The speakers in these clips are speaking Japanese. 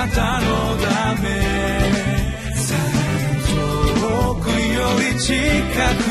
なたのため。遠くより近く。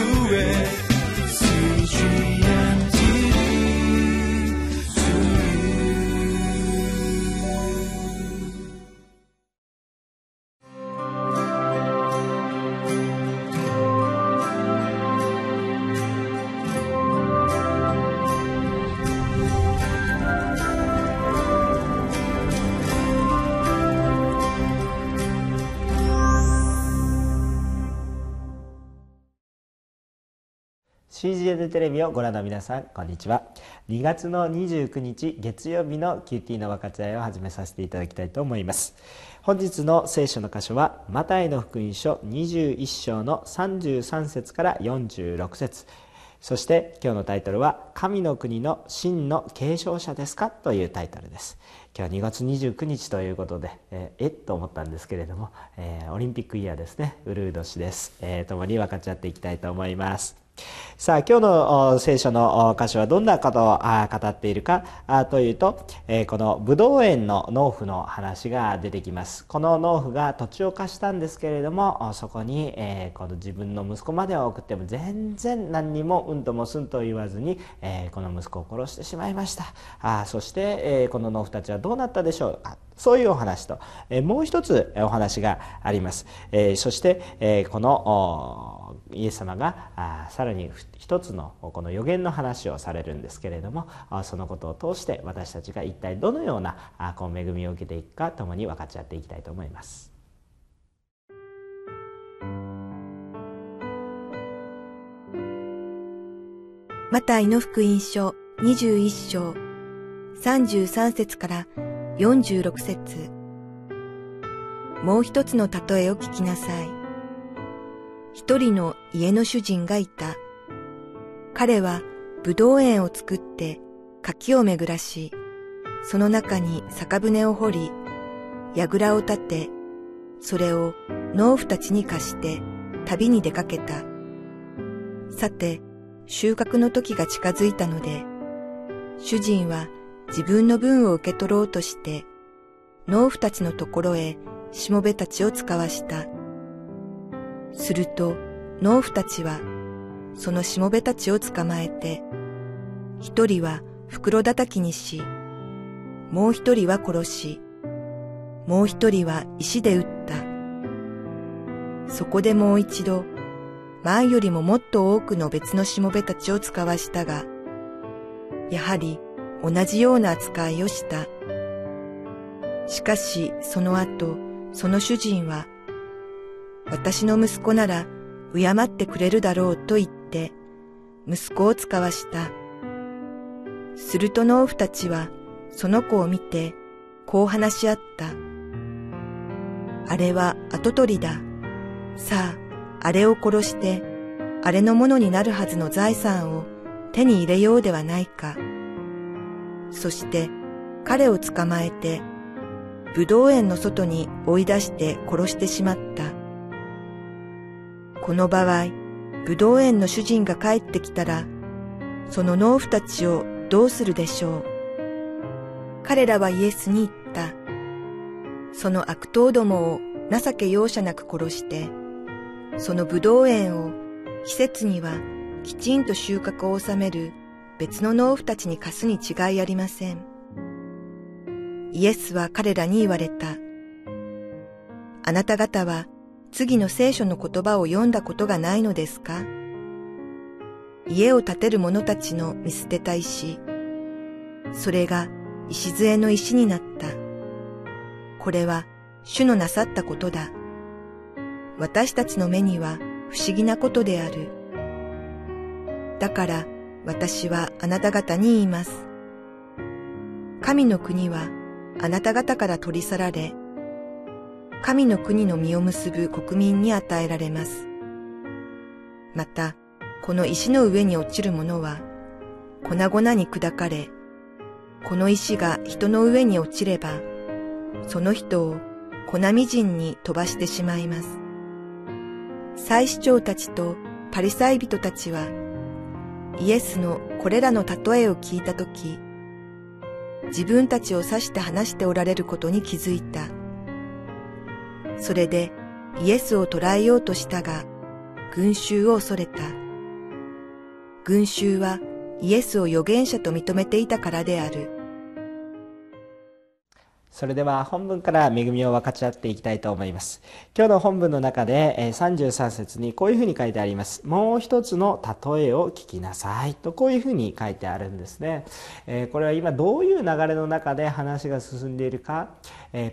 CGN テレビをご覧の皆さんこんにちは。2月の29日月曜日の QT の分かち合いを始めさせていただきたいと思います。本日の聖書の箇所はマタイの福音書21章の33節から46節。そして今日のタイトルは「神の国の真の継承者ですか?」というタイトルです。今日は2月29日ということでえ、えっと思ったんですけれども、えー、オリンピックイヤーですね。ウルー年です、えー、共に分かち合っていきたいと思います。さあ、今日の聖書の箇所はどんなことを語っているかというと、この武道園の農夫の話が出てきます。この農夫が土地を貸したんですけれども、そこにこの自分の息子までは送っても全然何にもうんともすんと言わずに、この息子を殺してしまいました。そして、この農夫たちはどうなったでしょうか。そういうお話と、もう一つお話があります。そして、このイエス様がさらに一つのこの予言の話をされるんですけれどもそのことを通して私たちが一体どのようなこう恵みを受けていくか共に分かち合っていきたいと思います。マタイの福音書21章33節から46節もう一つの例えを聞きなさい。一人の家の主人がいた。彼は葡萄園を作って柿を巡らし、その中に酒舟を掘り、櫓を立て、それを農夫たちに貸して旅に出かけた。さて、収穫の時が近づいたので、主人は自分の分を受け取ろうとして、農夫たちのところへしもべたちを使わした。すると農夫たちはそのしもべたちを捕まえて、一人は袋叩きにし、もう一人は殺し、もう一人は石で撃った。そこでもう一度、前よりももっと多くの別のしもべたちを使わしたが、やはり同じような扱いをした。しかしその後、その主人は私の息子なら敬ってくれるだろうと言ったて、息子を使わした。すると農夫たちはその子を見て、こう話し合った。あれは跡取りだ。さあ、あれを殺して、あれのものになるはずの財産を手に入れようではないか。そして彼を捕まえて、武道園の外に追い出して殺してしまった。この場合、武道園の主人が帰ってきたら、その農夫たちをどうするでしょう。彼らはイエスに言った。その悪党どもを情け容赦なく殺して、その武道園を季節にはきちんと収穫を収める別の農夫たちに貸すに違いありません。イエスは彼らに言われた。あなた方は次の聖書の言葉を読んだことがないのですか？家を建てる者たちの見捨てた石。それが礎の石になった。これは主のなさったことだ。私たちの目には不思議なことである。だから私はあなた方に言います。神の国はあなた方から取り去られ、神の国の実を結ぶ国民に与えられます。また、この石の上に落ちるものは、粉々に砕かれ、この石が人の上に落ちれば、その人を粉みじんに飛ばしてしまいます。祭司長たちとパリサイ人たちは、イエスのこれらの例えを聞いたとき、自分たちを指して話しておられることに気づいた。それでイエスを捕らえようとしたが、群衆を恐れた。群衆はイエスを預言者と認めていたからである。それでは本文から恵みを分かち合っていきたいと思います。今日の本文の中で33節にこういうふうに書いてあります。もう一つの例えを聞きなさい。とこういうふうに書いてあるんですね。これは今どういう流れの中で話が進んでいるか。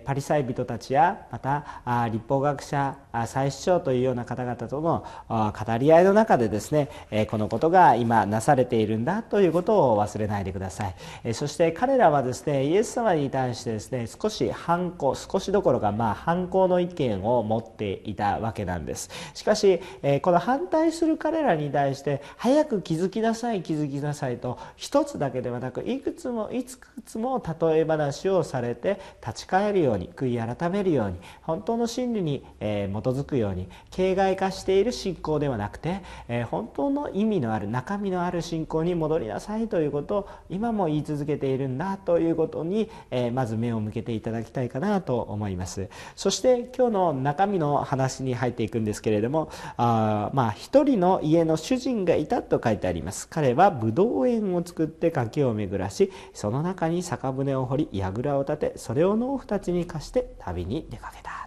パリサイ人たちやまた立法学者祭司長というような方々との語り合いの中でですねこのことが今なされているんだということを忘れないでください。そして彼らはですねイエス様に対してですね少し反抗少しどころかまあ反抗の意見を持っていたわけなんです。しかしえこの反対する彼らに対して早く気づきなさい気づきなさいと一つだけではなくいくつもいくつも例え話をされて立ち返るように悔い改めるように本当の真理にえ基づくように形骸化している信仰ではなくてえ本当の意味のある中身のある信仰に戻りなさいということを今も言い続けているんだということにえまず目を向けけていただきたいかなと思います。そして今日の中身の話に入っていくんですけれどもあまあ一人の家の主人がいたと書いてあります。彼はブドウ園を作って崖を巡らしその中に酒舟を掘り櫓を建てそれを農夫たちに貸して旅に出かけた。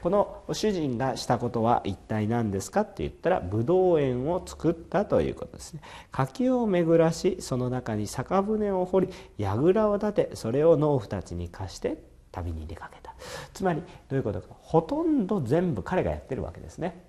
この主人がしたことは一体何ですかって言ったらブドウ園を作ったということですね。柿を巡らしその中に酒舟を掘り櫓を立てそれを農夫たちに貸して旅に出かけた。つまりどういうことかほとんど全部彼がやってるわけですね。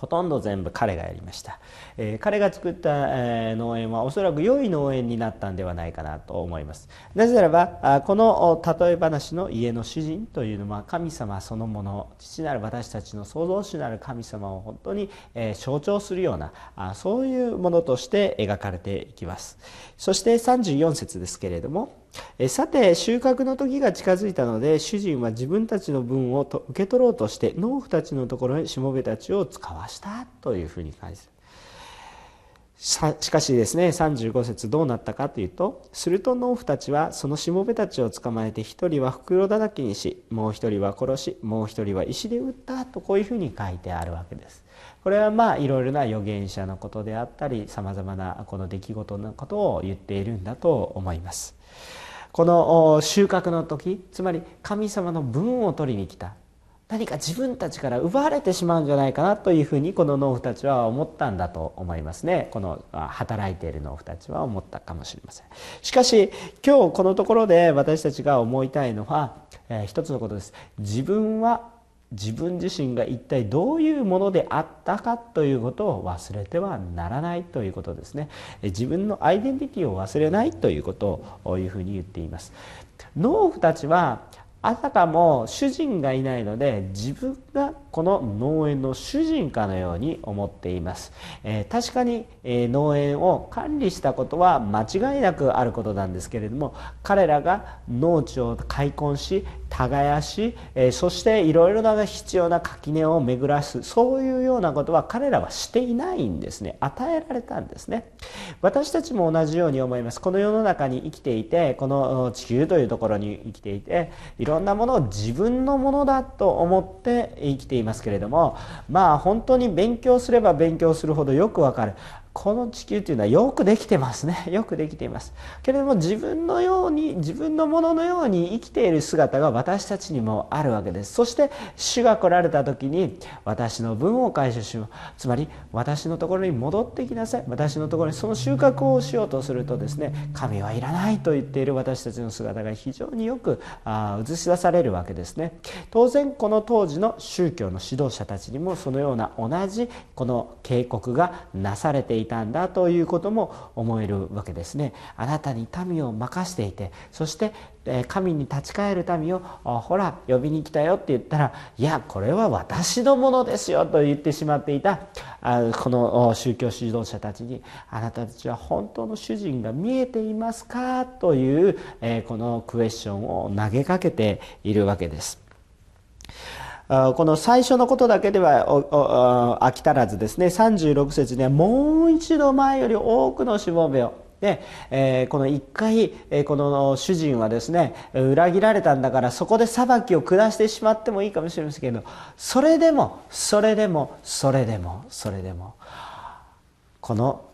ほとんど全部彼がやりました、えー、彼が作った、えー、農園はおそらく良い農園になったんではないかなと思います。なぜならばあこの例え話の家の主人というのは神様そのもの父なる私たちの創造主なる神様を本当に、えー、象徴するようなあそういうものとして描かれていきます。そして34節ですけれどもさて収穫の時が近づいたので主人は自分たちの分をと受け取ろうとして農夫たちのところにしもべたちを使わしたというふうに書いてしかしですね35節どうなったかというとすると農夫たちはそのしもべたちを捕まえて一人は袋叩きにしもう一人は殺しもう一人は石で撃ったとこういうふうに書いてあるわけです。これはまあいろいろな預言者のことであったりさまざまなこの出来事のことを言っているんだと思います。この収穫の時つまり神様の分を取りに来た。何か自分たちから奪われてしまうんじゃないかなというふうにこの農夫たちは思ったんだと思いますね。この働いている農夫たちは思ったかもしれません。しかし今日このところで私たちが思いたいのは、えー、一つのことです。自分は自分自身が一体どういうものであったかということを忘れてはならないということですね。自分のアイデンティティを忘れないということをいうふうに言っています。農夫たちはあたかも主人がいないので自分がこの農園の主人かのように思っています、えー、確かに、えー、農園を管理したことは間違いなくあることなんですけれども彼らが農地を開墾し耕し、えー、そしていろいろな必要な垣根を巡らすそういうようなことは彼らはしていないんですね。与えられたんですね。私たちも同じように思います。この世の中に生きていてこの地球というところに生きていていろんなものを自分のものだと思って生きていますけれどもまあ本当に勉強すれば勉強するほどよくわかる。この地球というのはよくできてますね。よくできています。けれども自分のように自分のもののように生きている姿が私たちにもあるわけです。そして主が来られた時に私の分を回収しよう。つまり私のところに戻ってきなさい。私のところにその収穫をしようとするとですね神はいらないと言っている私たちの姿が非常によく映し出されるわけですね。当然この当時の宗教の指導者たちにもそのような同じこの警告がなされていいたんだということも思えるわけですねあなたに民を任していてそして神に立ち返る民をほら呼びに来たよって言ったらいやこれは私のものですよと言ってしまっていたこの宗教指導者たちにあなたたちは本当の主人が見えていますかというこのクエスチョンを投げかけているわけです。この最初のことだけでは飽き足らずですね。36節にはもう一度前より多くのしもべを。で、えー、この一回、え、この主人はですね裏切られたんだからそこで裁きを下してしまってもいいかもしれませんけどそれでもそれでもそれでもそれでもこの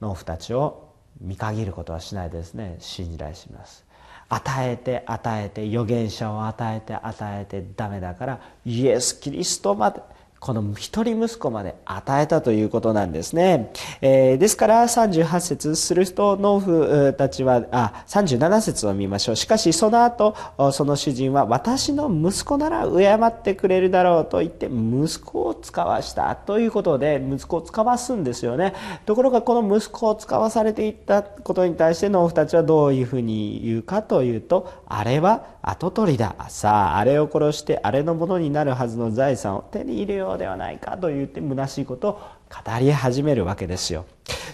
農夫たちを見限ることはしないでですね。信じられします。与えて与えて預言者を与えて与えてダメだからイエス・キリストまで。この一人息子まで与えたということなんですね。えー、ですから38節すると農夫たちは、あ、37節を見ましょう。しかしその後、その主人は私の息子なら敬ってくれるだろうと言って息子を使わしたということで息子を使わすんですよね。ところがこの息子を使わされていったことに対して農夫たちはどういうふうに言うかというと、あれは跡取りだ。さあ、あれを殺してあれのものになるはずの財産を手に入れようではないかと言って虚しいことを語り始めるわけですよ。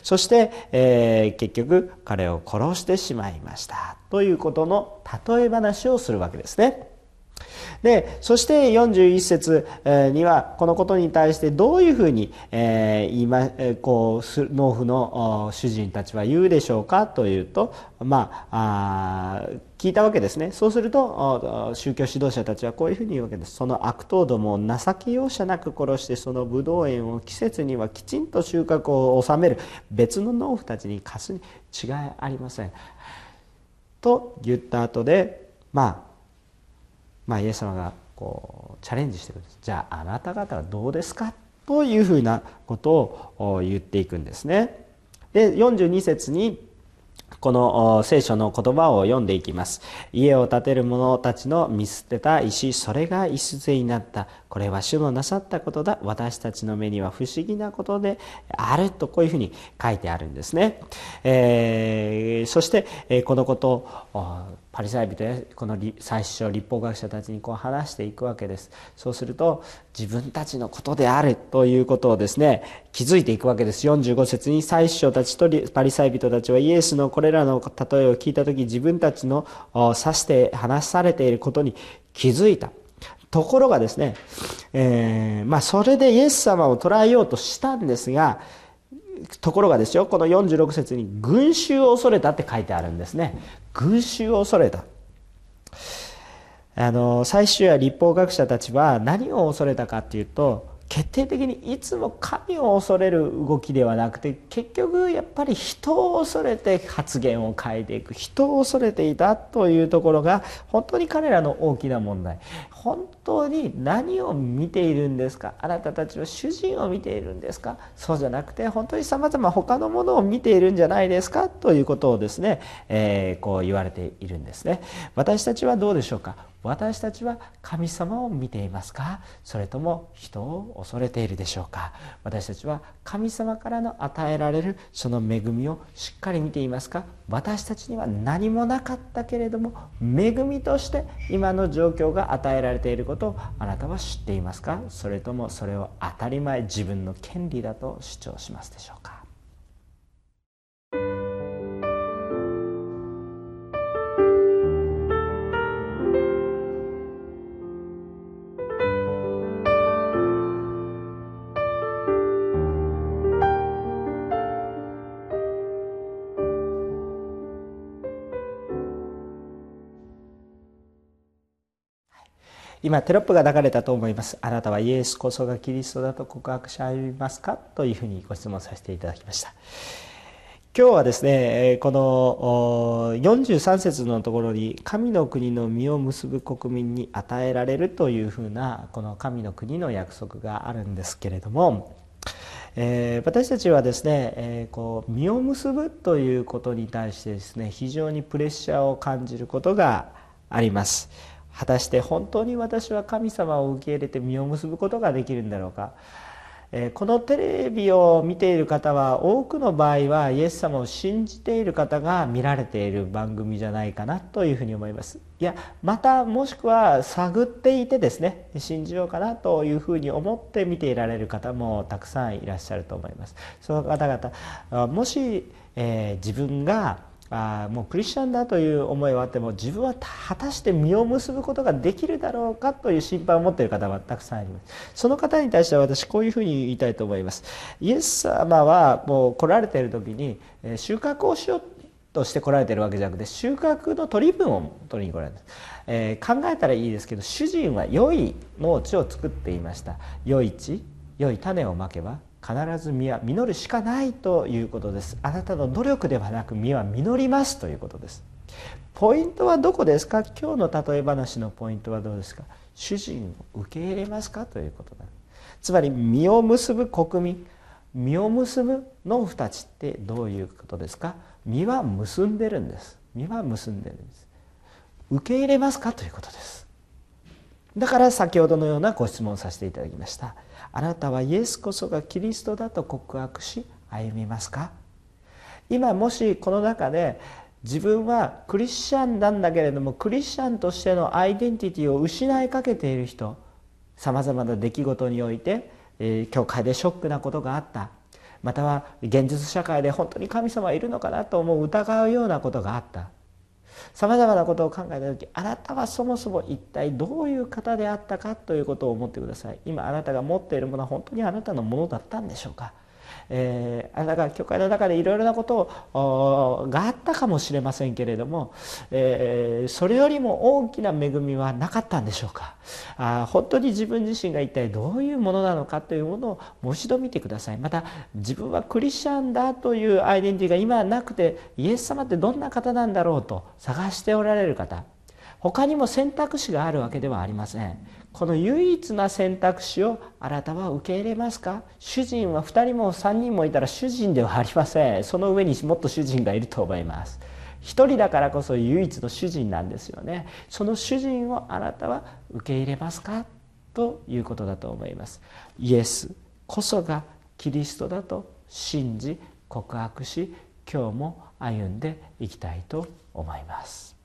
そして、えー、結局彼を殺してしまいました。ということの例え話をするわけですね。でそして41節にはこのことに対してどういうふうに、えー、今こう農夫の主人たちは言うでしょうか？というとまああ聞いたわけですね。そうすると宗教指導者たちはこういうふうに言うわけです。その悪党どもを情け容赦なく殺してそのブドウ園を季節にはきちんと収穫を収める。別の農夫たちに貸すに違いありません。と言った後でまあまあ、イエス様がこうチャレンジしてくるじゃああなた方はどうですか？というふうなことを言っていくんですね。で42節にこの聖書の言葉を読んでいきます。家を建てる者たちの見捨てた石、それが礎になった。これは主のなさったことだ。私たちの目には不思議なことであるとこういうふうに書いてあるんですね。えー、そして、このことをパリサイ人やこの最初立法学者たちにこう話していくわけですそうすると自分たちのことであるということをですね気づいていくわけです45節に最初たちとパリサイ人たちはイエスのこれらの例えを聞いた時自分たちの指して話されていることに気づいた。ところがですね、えー、まあそれでイエス様を捉えようとしたんですがところがですよこの46節に「群衆を恐れた」って書いてあるんですね。群衆を恐れた。あの最終や立法学者たちは何を恐れたかっていうと決定的にいつも神を恐れる動きではなくて結局やっぱり人を恐れて発言を変えていく人を恐れていたというところが本当に彼らの大きな問題。本当に何を見ているんですか？あなたたちは主人を見ているんですか？そうじゃなくて本当にさまざま他のものを見ているんじゃないですか？ということをですね、えー、こう言われているんですね。私たちはどうでしょうか？私たちは神様を見ていますか？それとも人を恐れているでしょうか？私たちは神様からの与えられるその恵みをしっかり見ていますか？私たちには何もなかったけれども恵みとして今の状況が与えられられていることをあなたは知っていますか？それともそれを当たり前自分の権利だと主張しますでしょうか？今テロップが流れたと思います。あなたはイエスこそがキリストだと告白し歩みますか？というふうにご質問させていただきました。今日はですねこの43節のところに神の国の実を結ぶ国民に与えられるというふうなこの神の国の約束があるんですけれどもえー、私たちはですね、えー、こう実を結ぶということに対してですね非常にプレッシャーを感じることがあります。果たして本当に私は神様を受け入れて実を結ぶことができるんだろうか。このテレビを見ている方は多くの場合はイエス様を信じている方が見られている番組じゃないかなというふうに思います。いやまたもしくは探っていてですね信じようかなというふうに思って見ていられる方もたくさんいらっしゃると思います。その方々もし、えー、自分があもうクリスチャンだという思いはあっても自分は果たして実を結ぶことができるだろうかという心配を持っている方はたくさんあります。その方に対しては私こういうふうに言いたいと思いますイエス様はもう来られている時に収穫をしようとして来られてるわけじゃなくて収穫の取り分を取りに来られるえー、考えたらいいですけど主人は良い農地を作っていました。良い地良い種をまけば必ず実は実るしかないということです。あなたの努力ではなく実は実りますということです。ポイントはどこですか？今日の例え話のポイントはどうですか？主人を受け入れますかということだ。つまり実を結ぶ国民実を結ぶ農夫たちってどういうことですか？実は結んでるんです。実は結んでるんです。受け入れますかということです。だから先ほどのようなご質問をさせていただきました。あなたはイエスこそがキリストだと告白し歩みますか？今もしこの中で自分はクリスチャンなんだけれどもクリスチャンとしてのアイデンティティを失いかけている人さまざまな出来事において、えー、教会でショックなことがあった。または現実社会で本当に神様はいるのかなと思う疑うようなことがあった。さまざまなことを考えた時あなたはそもそも一体どういう方であったかということを思ってください。今あなたが持っているものは本当にあなたのものだったんでしょうか。えー、あなたが教会の中でいろいろなことをがあったかもしれませんけれども、えー、それよりも大きな恵みはなかったんでしょうか。あ本当に自分自身が一体どういうものなのかというものをもう一度見てください。また自分はクリスチャンだというアイデンティティが今なくてイエス様ってどんな方なんだろうと探しておられる方他にも選択肢があるわけではありません。この唯一な選択肢をあなたは受け入れますか？主人は2人も3人もいたら主人ではありません。その上にもっと主人がいると思います。一人だからこそ唯一の主人なんですよね。その主人をあなたは受け入れますか？ということだと思います。イエスこそがキリストだと信じ告白し今日も歩んでいきたいと思います。